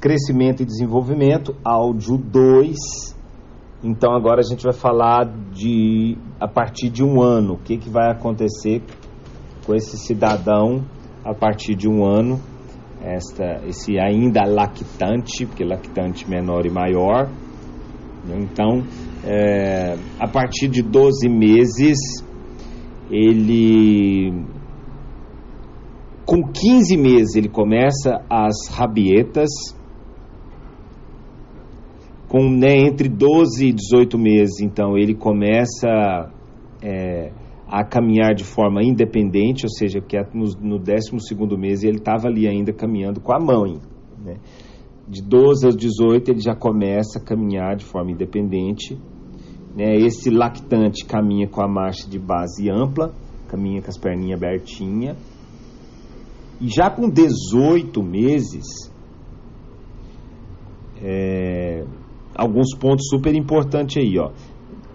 crescimento e desenvolvimento, áudio 2. Então agora a gente vai falar de a partir de um ano, o que, que vai acontecer com esse cidadão a partir de um ano, esta, esse ainda lactante, porque lactante menor e maior. Então, é, a partir de 12 meses, ele com 15 meses ele começa as rabietas. Com né, entre 12 e 18 meses, então ele começa é, a caminhar de forma independente, ou seja, que no, no 12 mês ele estava ali ainda caminhando com a mãe. Né? De 12 aos 18 ele já começa a caminhar de forma independente. Né? Esse lactante caminha com a marcha de base ampla, caminha com as perninhas abertinhas e já com 18 meses, é, alguns pontos super importantes aí, ó.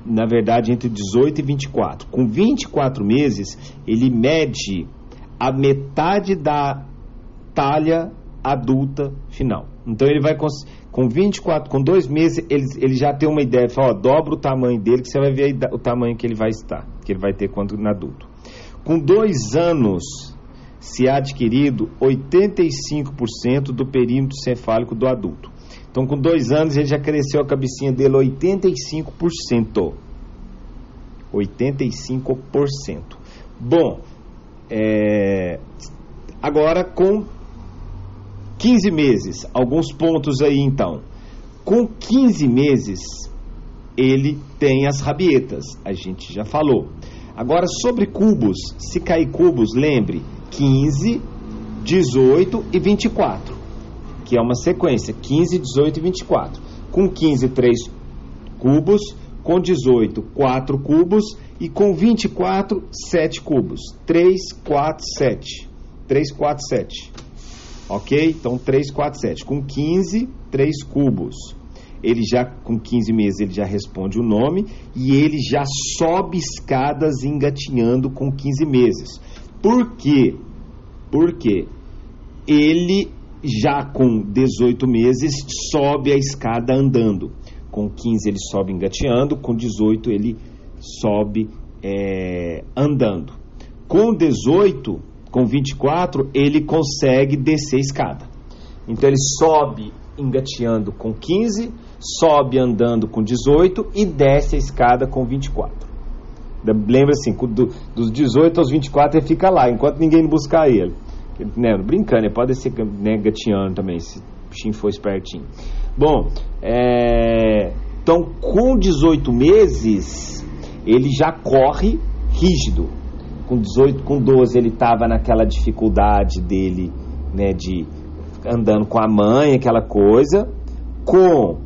Na verdade, entre 18 e 24. Com 24 meses, ele mede a metade da talha adulta final. Então ele vai com, com 24, com dois meses, ele, ele já tem uma ideia, fala, ó, dobra o tamanho dele, que você vai ver o tamanho que ele vai estar, que ele vai ter quando adulto. Com dois anos, se há adquirido 85% do perímetro cefálico do adulto. Então, com dois anos, ele já cresceu a cabecinha dele 85%. 85%. Bom, é... agora com 15 meses, alguns pontos aí então. Com 15 meses, ele tem as rabietas, a gente já falou. Agora, sobre cubos, se cair cubos, lembre, 15, 18 e 24, que é uma sequência, 15, 18 e 24. Com 15, 3 cubos, com 18, 4 cubos e com 24, 7 cubos. 3, 4, 7. 3, 4, 7. Ok? Então 3, 4, 7. Com 15, 3 cubos. Ele já, com 15 meses, ele já responde o nome e ele já sobe escadas engatinhando com 15 meses. Por quê? Porque ele já com 18 meses sobe a escada andando. Com 15 ele sobe engateando, com 18 ele sobe é, andando. Com 18, com 24, ele consegue descer a escada. Então ele sobe engateando com 15, sobe andando com 18 e desce a escada com 24. Lembra assim, do, dos 18 aos 24 ele fica lá, enquanto ninguém buscar ele. Né, brincando, ele pode ser né, gatinhando também, se o bichinho for espertinho. Bom, é, então com 18 meses ele já corre rígido. Com 18, com 12 ele estava naquela dificuldade dele, né, de andando com a mãe, aquela coisa. Com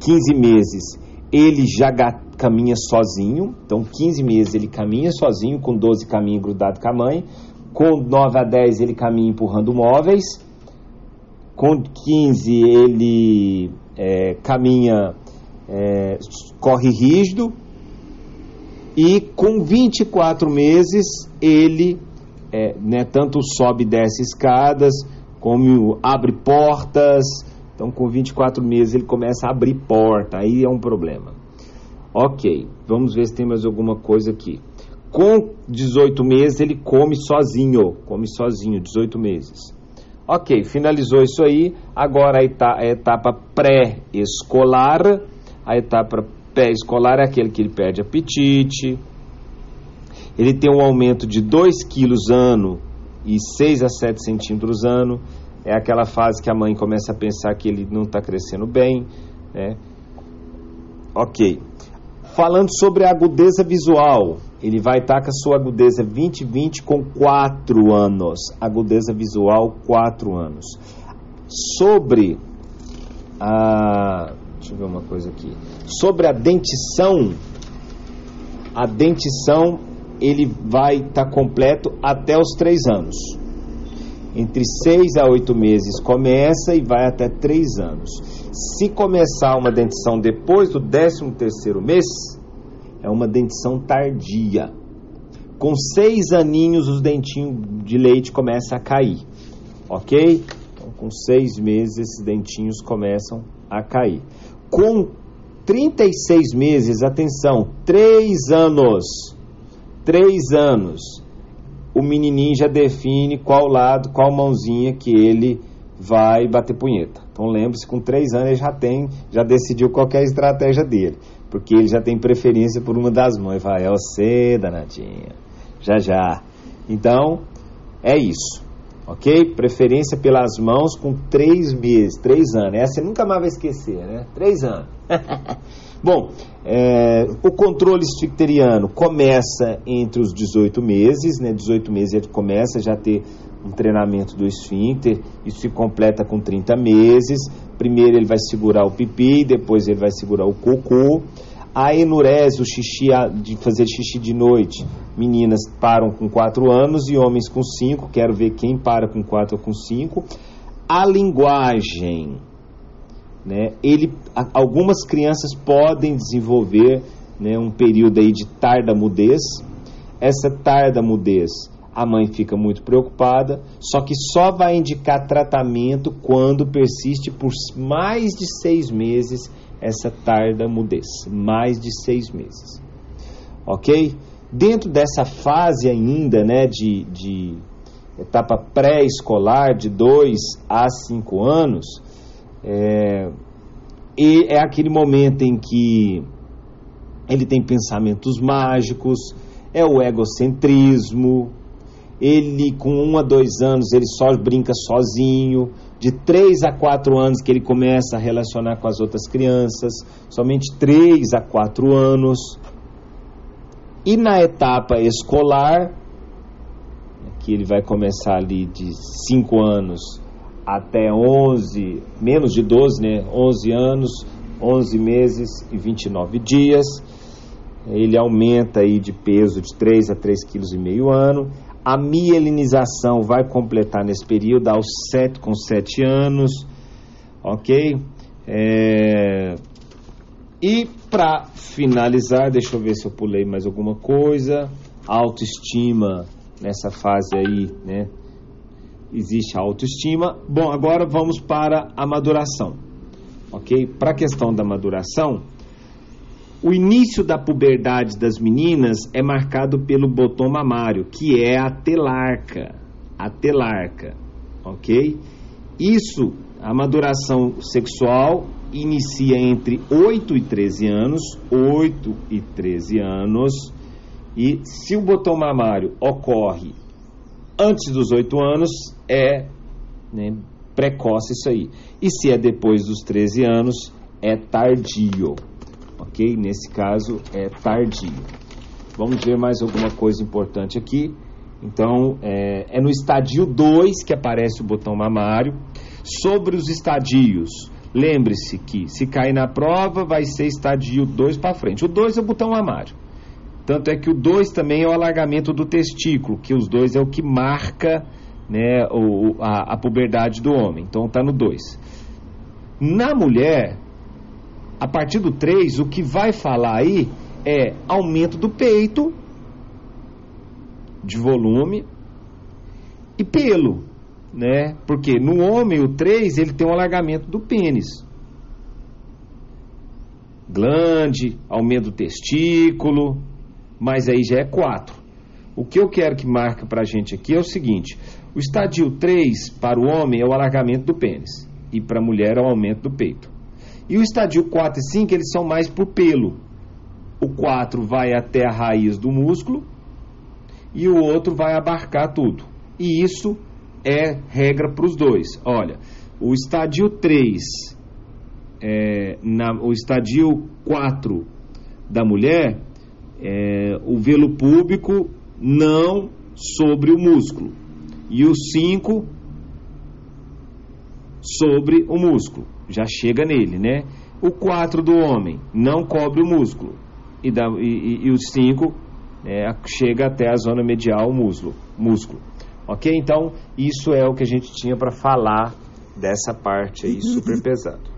15 meses ele já caminha sozinho, então 15 meses ele caminha sozinho, com 12 caminha grudado com a mãe, com 9 a 10 ele caminha empurrando móveis, com 15 ele é, caminha, é, corre rígido, e com 24 meses ele é, né, tanto sobe e desce escadas, como abre portas, então com 24 meses ele começa a abrir porta, aí é um problema. Ok, vamos ver se tem mais alguma coisa aqui. Com 18 meses ele come sozinho, come sozinho, 18 meses. Ok, finalizou isso aí. Agora a etapa, etapa pré-escolar. A etapa pré-escolar é aquele que ele perde apetite. Ele tem um aumento de 2 quilos ano e 6 a 7 centímetros ano. É aquela fase que a mãe começa a pensar que ele não está crescendo bem. Né? Ok. Falando sobre a agudeza visual, ele vai estar com a sua agudeza 2020 com 4 anos. Agudeza visual, 4 anos. Sobre a. Deixa eu ver uma coisa aqui. Sobre a dentição, a dentição ele vai estar completo até os 3 anos. Entre 6 a 8 meses começa e vai até 3 anos. Se começar uma dentição depois do 13 terceiro mês, é uma dentição tardia. Com seis aninhos, os dentinhos de leite começam a cair. Ok? Então, com seis meses esses dentinhos começam a cair. Com 36 meses, atenção, 3 anos, 3 anos, o menininho já define qual lado, qual mãozinha que ele vai bater punheta. Então lembre-se, com 3 anos ele já tem, já decidiu qual é a estratégia dele, porque ele já tem preferência por uma das mãos. Vai, é você, danadinha, já já. Então, é isso ok? Preferência pelas mãos com três meses, três anos. Essa você nunca mais vai esquecer, né? Três anos. Bom, é, o controle esficteriano começa entre os 18 meses, né? 18 meses ele começa já a ter um treinamento do esfíncter, isso se completa com 30 meses. Primeiro ele vai segurar o pipi, depois ele vai segurar o cocô. A enurese, o xixi de fazer xixi de noite, meninas param com 4 anos e homens com 5. Quero ver quem para com 4 ou com 5. A linguagem, né? Ele, algumas crianças podem desenvolver né, um período aí de tardamudez. Essa tardamudez, a mãe fica muito preocupada, só que só vai indicar tratamento quando persiste por mais de seis meses essa tarda mudez, mais de seis meses. Ok? Dentro dessa fase ainda, né, de, de etapa pré-escolar, de 2 a 5 anos, é, e é aquele momento em que ele tem pensamentos mágicos, é o egocentrismo, ele com um a dois anos ele só brinca sozinho, de 3 a 4 anos que ele começa a relacionar com as outras crianças, somente 3 a 4 anos. E na etapa escolar, que ele vai começar ali de 5 anos até 11, menos de 12, né? 11 anos, 11 meses e 29 dias. Ele aumenta aí de peso de 3 a 3,5 kg ano. A mielinização vai completar nesse período aos 7 com 7 anos, ok? É... E para finalizar, deixa eu ver se eu pulei mais alguma coisa. Autoestima nessa fase aí, né? Existe a autoestima. Bom, agora vamos para a maduração, ok? Para a questão da maduração, o início da puberdade das meninas é marcado pelo botão mamário, que é a telarca. A telarca, ok? Isso, a maduração sexual inicia entre 8 e 13 anos, 8 e 13 anos, e se o botão mamário ocorre antes dos 8 anos, é né, precoce isso aí. E se é depois dos 13 anos, é tardio ok? Nesse caso é tardio. Vamos ver mais alguma coisa importante aqui. Então, é, é no estadio 2 que aparece o botão mamário. Sobre os estadios, lembre-se que se cair na prova, vai ser estadio 2 para frente. O 2 é o botão mamário. Tanto é que o 2 também é o alargamento do testículo, que os dois é o que marca né, o, a, a puberdade do homem. Então está no 2. Na mulher, a partir do 3, o que vai falar aí é aumento do peito, de volume e pelo, né? Porque no homem o 3 ele tem um alargamento do pênis. Glande, aumento do testículo, mas aí já é 4. O que eu quero que marque para a gente aqui é o seguinte: o estadio 3 para o homem é o alargamento do pênis e para a mulher é o aumento do peito. E o estadio 4 e 5, eles são mais por pelo. O 4 vai até a raiz do músculo e o outro vai abarcar tudo. E isso é regra para os dois. Olha, o estadio 3, é, na, o estadio 4 da mulher, é, o velo púbico não sobre o músculo. E o 5 sobre o músculo já chega nele, né? O 4 do homem não cobre o músculo. E, da, e, e, o 5 é, chega até a zona medial músculo, músculo. Ok? Então, isso é o que a gente tinha para falar dessa parte aí super pesado.